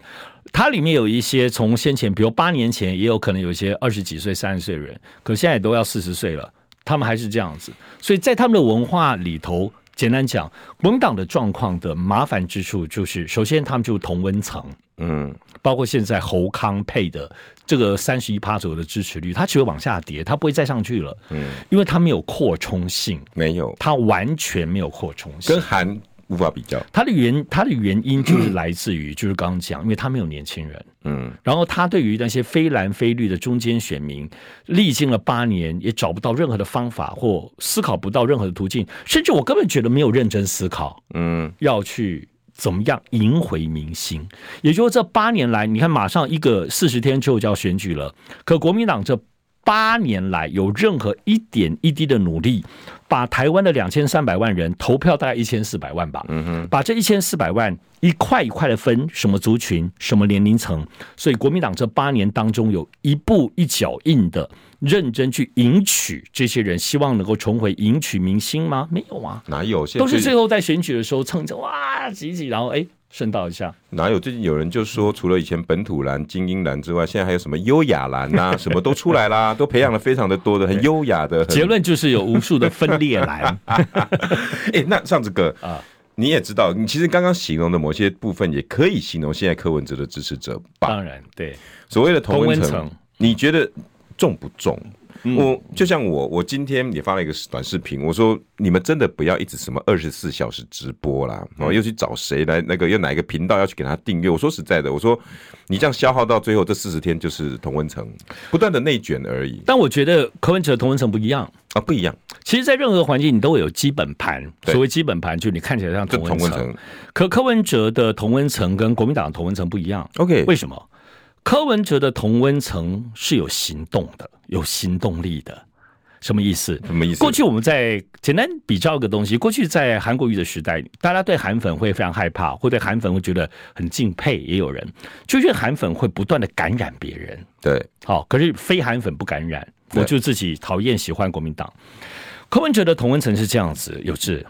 它里面有一些从先前，比如八年前也有可能有一些二十几岁、三十岁的人，可现在也都要四十岁了，他们还是这样子，所以在他们的文化里头，简单讲，国民党的状况的麻烦之处就是，首先他们就是同温层，嗯，包括现在侯康配的。这个三十一趴左右的支持率，它只会往下跌，它不会再上去了。嗯，因为它没有扩充性，没有，它完全没有扩充性，跟韩无法比较。它的原它的原因就是来自于，就是刚刚讲，因为它没有年轻人。嗯，然后他对于那些非蓝非绿的中间选民，历经了八年，也找不到任何的方法或思考不到任何的途径，甚至我根本觉得没有认真思考。嗯，要去。怎么样赢回民心？也就是这八年来，你看，马上一个四十天之后就要选举了。可国民党这八年来有任何一点一滴的努力，把台湾的两千三百万人投票大概一千四百万吧，嗯哼，把这一千四百万一块一块的分什么族群、什么年龄层，所以国民党这八年当中有一步一脚印的。认真去赢取这些人，希望能够重回赢取民心吗？没有啊，哪有？都是最后在选举的时候蹭着哇挤挤，然后哎顺道一下。哪有？最近有人就说，除了以前本土蓝、精英蓝之外，现在还有什么优雅蓝呐、啊？<laughs> 什么都出来啦，都培养了非常的多的很优雅的。结论就是有无数的分裂蓝。<laughs> 哎、欸，那上次哥啊，你也知道，你其实刚刚形容的某些部分，也可以形容现在柯文哲的支持者吧？当然，对所谓的同温层，你觉得？重不重？我就像我，我今天也发了一个短视频，我说你们真的不要一直什么二十四小时直播啦，然后又去找谁来那个，又哪一个频道要去给他订阅？我说实在的，我说你这样消耗到最后，这四十天就是同温层不断的内卷而已。但我觉得柯文哲同温层不一样啊，不一样。其实，在任何环境，你都会有基本盘。所谓基本盘，就你看起来像同温层，可柯文哲的同温层跟国民党的同温层不一样。OK，为什么？柯文哲的同温层是有行动的，有行动力的，什么意思？什么意思？过去我们在简单比较一个东西，过去在韩国瑜的时代，大家对韩粉会非常害怕，会对韩粉会觉得很敬佩，也有人就觉得韩粉会不断的感染别人。对，好，可是非韩粉不感染，我就自己讨厌喜欢国民党。柯文哲的同温层是这样子，有志。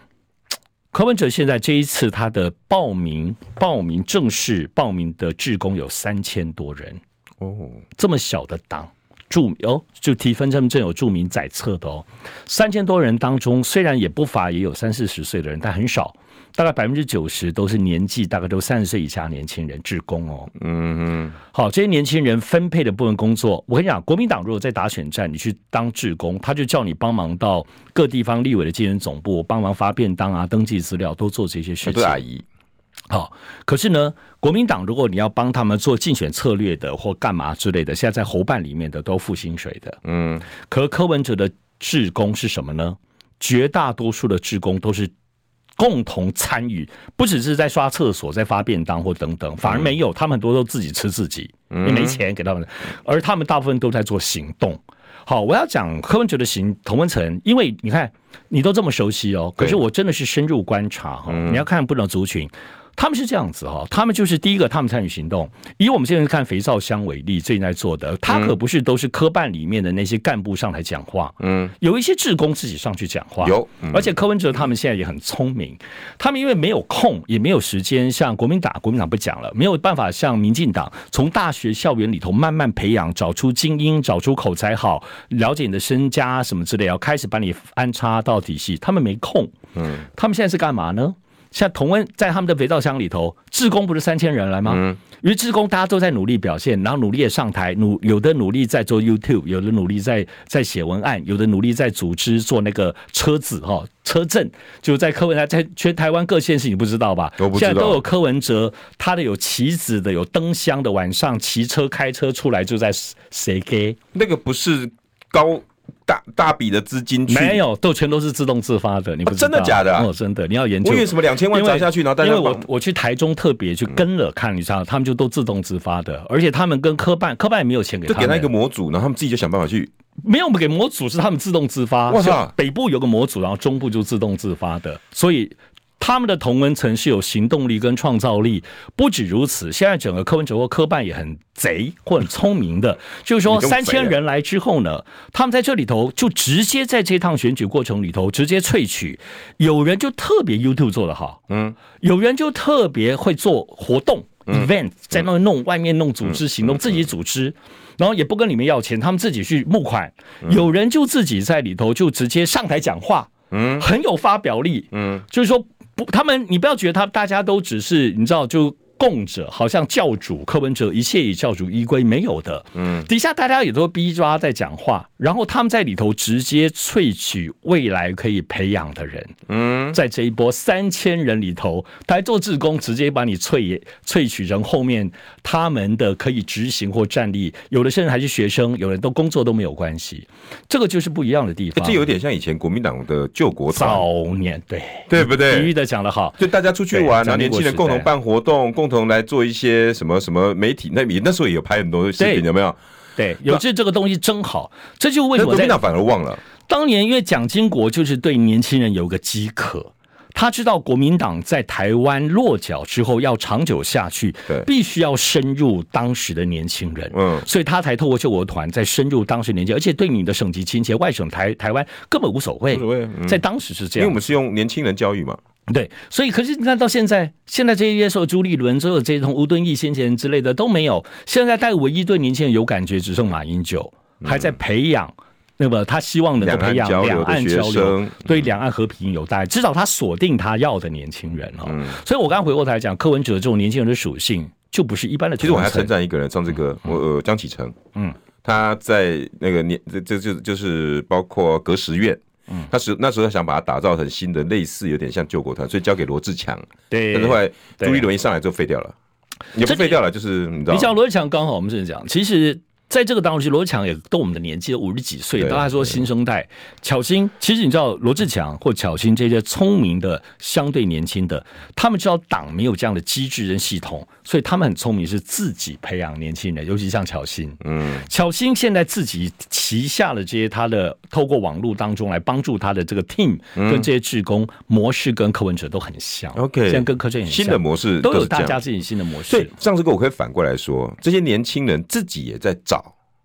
柯文哲现在这一次他的报名报名正式报名的志工有三千多人哦，这么小的党，著哦就提分这么正有著名载册的哦，三千多人当中虽然也不乏也有三四十岁的人，但很少。大概百分之九十都是年纪大概都三十岁以下年轻人，职工哦。嗯嗯。好，这些年轻人分配的部分工作，我跟你讲，国民党如果在打选战，你去当志工，他就叫你帮忙到各地方立委的竞选总部，帮忙发便当啊、登记资料，都做这些事情。阿姨。好，可是呢，国民党如果你要帮他们做竞选策略的或干嘛之类的，现在在侯办里面的都付薪水的。嗯。可柯文哲的志工是什么呢？绝大多数的志工都是共同参与，不只是在刷厕所、在发便当或等等，反而没有，他们很多都自己吃自己，因为没钱给他们，而他们大部分都在做行动。好，我要讲柯文哲的行童文成，因为你看你都这么熟悉哦，可是我真的是深入观察哈，你要看不同族群。他们是这样子哈，他们就是第一个，他们参与行动。以我们现在看肥皂箱为例，最近在做的，他可不是都是科办里面的那些干部上来讲话，嗯，有一些志工自己上去讲话，有，而且柯文哲他们现在也很聪明，他们因为没有空，也没有时间，像国民党，国民党不讲了，没有办法像民进党从大学校园里头慢慢培养，找出精英，找出口才好，了解你的身家什么之类，要开始把你安插到体系，他们没空，嗯，他们现在是干嘛呢？像同温在他们的肥皂箱里头，志工不是三千人来吗？嗯，因为志工大家都在努力表现，然后努力的上台，努有的努力在做 YouTube，有的努力在在写文案，有的努力在组织做那个车子哈车阵，就在柯文哲在全台湾各县市，你不知道吧？都不知道。现在都有柯文哲，他的有旗子的，有灯箱的，晚上骑车开车出来就在谁给那个不是高。大大笔的资金没有，都全都是自动自发的，你真的假的、啊？哦，真的，你要研究。为什么两千万砸下去，然后大家因为我我去台中特别去跟了看，你知道，他们就都自动自发的，而且他们跟科办，科办也没有钱给他们，就给他一个模组，然后他们自己就想办法去。没有给模组，是他们自动自发。哇塞，北部有个模组，然后中部就自动自发的，所以。他们的同文层是有行动力跟创造力，不止如此。现在整个科文哲或科办也很贼或很聪明的，就是说三千人来之后呢，他们在这里头就直接在这趟选举过程里头直接萃取，有人就特别 YouTube 做得好，嗯，有人就特别会做活动 event，在那弄外面弄组织行动，自己组织，然后也不跟你们要钱，他们自己去募款，有人就自己在里头就直接上台讲话，嗯，很有发表力，嗯，就是说。不，他们你不要觉得他大家都只是你知道就。供者好像教主柯文哲，一切以教主依归，没有的。嗯，底下大家也都逼抓在讲话，然后他们在里头直接萃取未来可以培养的人。嗯，在这一波三千人里头，他做志工，直接把你萃萃取成后面他们的可以执行或站立。有的甚至还是学生，有人都工作都没有关系。这个就是不一样的地方。这有点像以前国民党的救国团。早年对对不对？比喻的讲的好，就大家出去玩，然后年轻人共同办活动，共。共同来做一些什么什么媒体，那你那时候也有拍很多视频，有没有？对，有这这个东西真好，这就为什么国民党反而忘了？当年因为蒋经国就是对年轻人有个饥渴，他知道国民党在台湾落脚之后要长久下去，对，必须要深入当时的年轻人，嗯，所以他才透过救国团在深入当时年轻人，而且对你的省级亲戚、外省台台湾根本无所谓，无所谓，嗯，在当时是这样，因为我们是用年轻人教育嘛。对，所以可是你看到现在，现在这些时候朱立伦、所有这种吴敦义先前之类的都没有。现在但唯一对年轻人有感觉，只剩马英九还在培养，那么他希望能够培养两岸交流，对两岸和平有待。至少他锁定他要的年轻人哈。所以我刚刚回过头来讲，柯文哲这种年轻人的属性就不是一般的。其实我还称赞一个人，唱这个我呃江启程，嗯，他在那个年这这就就是包括隔十院。嗯，他时那时候想把它打造成新的类似，有点像救国团，所以交给罗志强。对，但是后来朱一伦一上来就废掉了，也不废掉了，就是你知道。你讲罗志强刚好，我们是讲，其实。在这个当中，其实罗志强也跟我们的年纪都五十几岁，大家说新生代巧芯，其实你知道罗志强或巧芯这些聪明的、相对年轻的，他们知道党没有这样的机制跟系统，所以他们很聪明，是自己培养年轻人，尤其像巧芯。嗯，巧芯现在自己旗下的这些他的透过网络当中来帮助他的这个 team 跟这些志工模式跟柯文哲都很像。OK，现在跟柯震宇新的模式都有大家自己新的模式。对，上次跟我可以反过来说，这些年轻人自己也在找。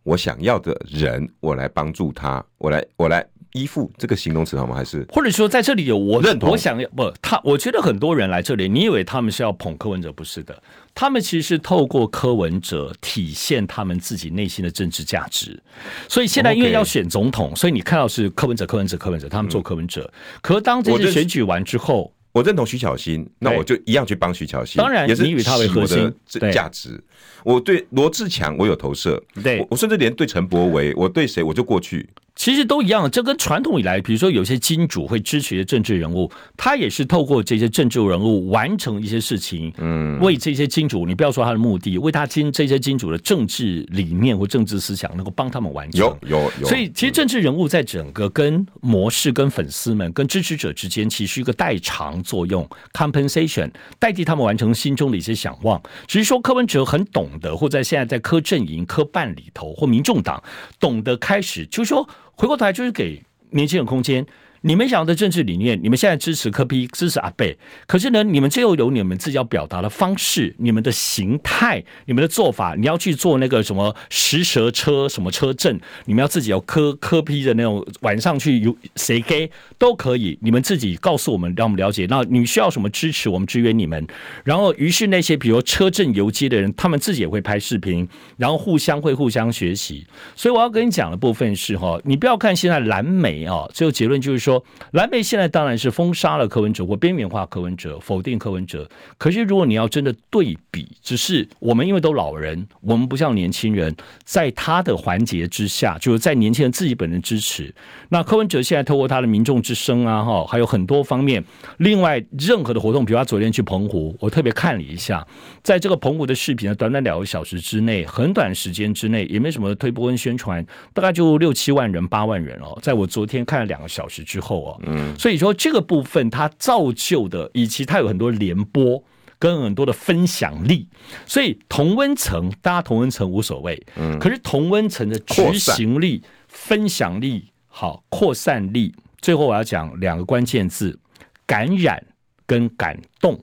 我想要的人，我来帮助他，我来，我来依附这个形容词好吗？还是或者说在这里有我认同？我想要不他？我觉得很多人来这里，你以为他们是要捧柯文哲，不是的，他们其实是透过柯文哲体现他们自己内心的政治价值。所以现在因为要选总统，所以你看到是柯文哲、柯文哲、柯文哲，他们做柯文哲。可是当这次选举完之后。我认同徐巧芯，那我就一样去帮徐巧芯。当然，也是以他为核心价值。我对罗志强我有投射，对我甚至连对陈柏维，我对谁我就过去。其实都一样，这跟传统以来，比如说有些金主会支持的政治人物，他也是透过这些政治人物完成一些事情，嗯，为这些金主，你不要说他的目的，为他金这些金主的政治理念或政治思想能够帮他们完成。有有有。所以，其实政治人物在整个跟模式、跟粉丝们、跟支持者之间，其实是一个代偿作用 （compensation），代替他们完成心中的一些想望。只是说柯文哲很懂得，或在现在在柯阵营、柯办里头，或民众党懂得开始，就是说。回过头来就是给年轻人空间。你们想要的政治理念，你们现在支持柯 P，支持阿贝，可是呢，你们最后有你们自己要表达的方式，你们的形态，你们的做法，你要去做那个什么食蛇车什么车阵，你们要自己要科科 P 的那种，晚上去有谁给都可以，你们自己告诉我们，让我们了解。那你需要什么支持，我们支援你们。然后，于是那些比如车阵游街的人，他们自己也会拍视频，然后互相会互相学习。所以我要跟你讲的部分是哈，你不要看现在蓝媒啊，最后结论就是说。说蓝媒现在当然是封杀了柯文哲或边缘化柯文哲，否定柯文哲。可是如果你要真的对比，只是我们因为都老人，我们不像年轻人，在他的环节之下，就是在年轻人自己本人支持。那柯文哲现在透过他的民众之声啊，哈，还有很多方面。另外任何的活动，比如他昨天去澎湖，我特别看了一下，在这个澎湖的视频呢，短短两个小时之内，很短时间之内，也没什么推播跟宣传，大概就六七万人、八万人哦。在我昨天看了两个小时之啊，嗯，所以说这个部分它造就的，以及它有很多联播跟很多的分享力，所以同温层，大家同温层无所谓，嗯，可是同温层的执行力、分享力。好，扩散力。最后我要讲两个关键字：感染跟感动。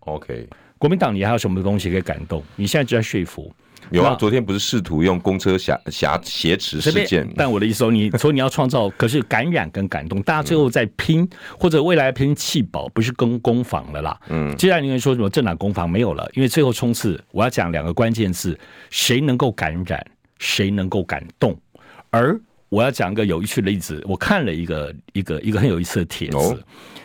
OK，国民党，你还有什么东西可以感动？你现在就在说服。有啊，昨天不是试图用公车挟挟挟持事件？但我的意思说，你说你要创造，<laughs> 可是感染跟感动，大家最后在拼，或者未来拼弃保，不是跟攻防了啦。嗯，接下来你会说什么政党攻防没有了？因为最后冲刺，我要讲两个关键字：谁能够感染，谁能够感动，而。我要讲一个有趣的例子，我看了一个一个一个很有意思的帖子。哦、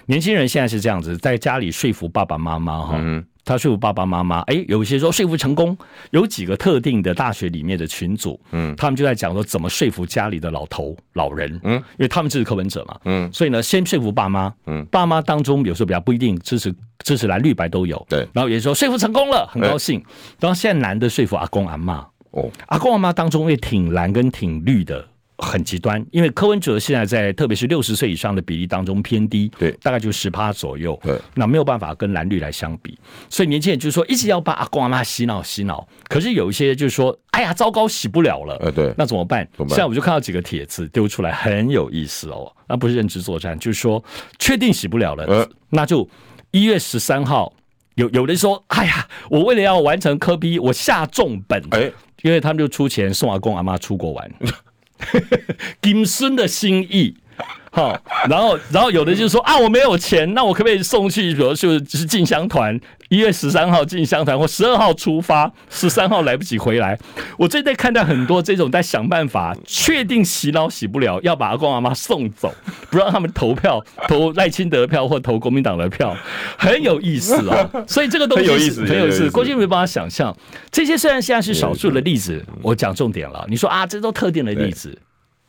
年轻人现在是这样子，在家里说服爸爸妈妈哈，嗯、他说服爸爸妈妈，哎，有些说说服成功，有几个特定的大学里面的群组，嗯，他们就在讲说怎么说服家里的老头老人，嗯，因为他们就是柯文哲嘛，嗯，所以呢，先说服爸妈，嗯，爸妈当中有时候比较不一定支持支持蓝绿白都有，对，然后也说说服成功了，很高兴，然后现在男的说服阿公阿妈，哦，阿公阿妈当中会挺蓝跟挺绿的。很极端，因为柯文哲现在在特别是六十岁以上的比例当中偏低，对，大概就十趴左右，对，那没有办法跟蓝绿来相比，所以年轻人就是说一直要把阿公阿妈洗脑洗脑，可是有一些就是说，哎呀，糟糕，洗不了了，呃，对，那怎么办？怎么办？现在我就看到几个帖子丢出来，很有意思哦，那不是认知作战，就是说确定洗不了了，呃，那就一月十三号，有有人说，哎呀，我为了要完成科比我下重本，哎，因为他们就出钱送阿公阿妈出国玩。<laughs> <laughs> 金孙的心意，<laughs> 好，然后，然后有的就是说啊，我没有钱，那我可不可以送去，比如就是就是进香团，一月十三号进香团，或十二号出发，十三号来不及回来。我最近看到很多这种在想办法，确定洗脑洗不了，要把阿公阿妈送走，不让他们投票，投赖清德票或投国民党的票，很有意思啊。<laughs> 所以这个东西很有意思，很有意思。郭敬没办法想象，这些虽然现在是少数的例子，我讲重点了。你说啊，这都特定的例子。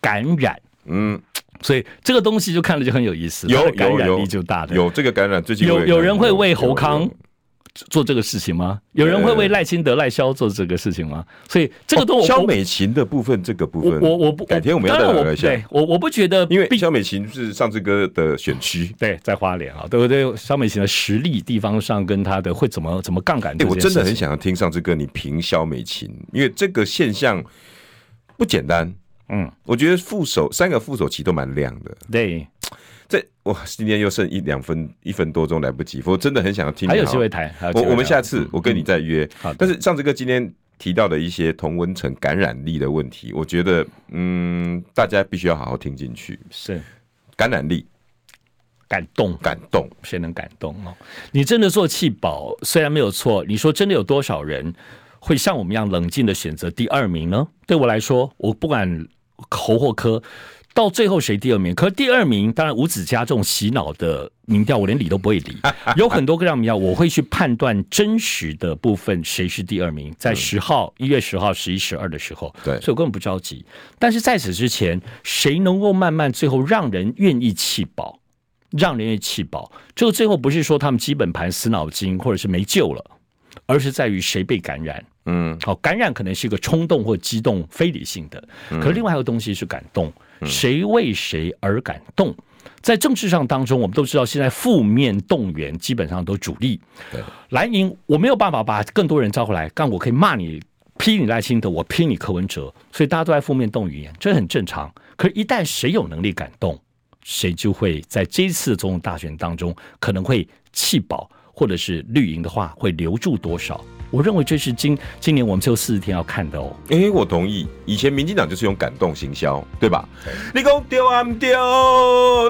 感染，嗯，所以这个东西就看了就很有意思，有感染力就大的，有这个感染。最近有有人会为侯康做这个事情吗？有人会为赖清德、赖萧做这个事情吗？所以这个都萧美琴的部分，这个部分，我我不改天我们要再聊一下。我我不觉得，因为萧美琴是上次哥的选区，对，在花莲啊，对不对？萧美琴的实力地方上跟他的会怎么怎么杠杆？对我真的很想要听上次哥你评萧美琴，因为这个现象不简单。嗯，我觉得副手三个副手其实都蛮亮的。对，这哇，今天又剩一两分一分多钟来不及，我真的很想要听。还有机会谈，我我们下次我跟你再约。好，但是上次哥今天提到的一些同温层感染力的问题，我觉得嗯，大家必须要好好听进去。是感染力，感动，感动，谁能感动哦？你真的做弃保，虽然没有错，你说真的有多少人会像我们一样冷静的选择第二名呢？对我来说，我不管。侯或柯，到最后谁第二名？可是第二名当然吴子嘉这种洗脑的民调，我连理都不会理。<laughs> 有很多个这样民调，我会去判断真实的部分谁是第二名。在十号、一月十号、十一、十二的时候，对，所以我根本不着急。但是在此之前，谁能够慢慢最后让人愿意弃保？让人愿意弃保？这个最后不是说他们基本盘死脑筋，或者是没救了，而是在于谁被感染。嗯，好，感染可能是一个冲动或激动、非理性的，可是另外一个东西是感动。谁为谁而感动？在政治上当中，我们都知道，现在负面动员基本上都主力。对，蓝营我没有办法把更多人招回来，但我可以骂你、批你赖清德，我批你柯文哲，所以大家都在负面动员，这很正常。可是，一旦谁有能力感动，谁就会在这一次总统大选当中可能会弃保，或者是绿营的话会留住多少。我认为这是今今年我们最后四十天要看的哦。哎、欸，我同意。以前民进党就是用感动行销，对吧？对你讲对啊，唔对？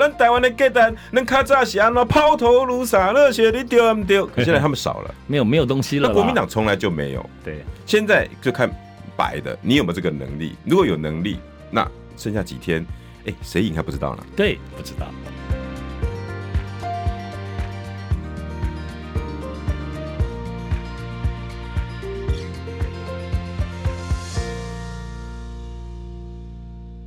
咱台湾的鸡蛋能卡扎西安喏，抛头颅洒热血，你对啊唔对？<laughs> 可现在他们少了，没有没有东西了。那国民党从来就没有。对，现在就看白的，你有没有这个能力？如果有能力，那剩下几天，哎、欸，谁赢还不知道呢？对，不知道。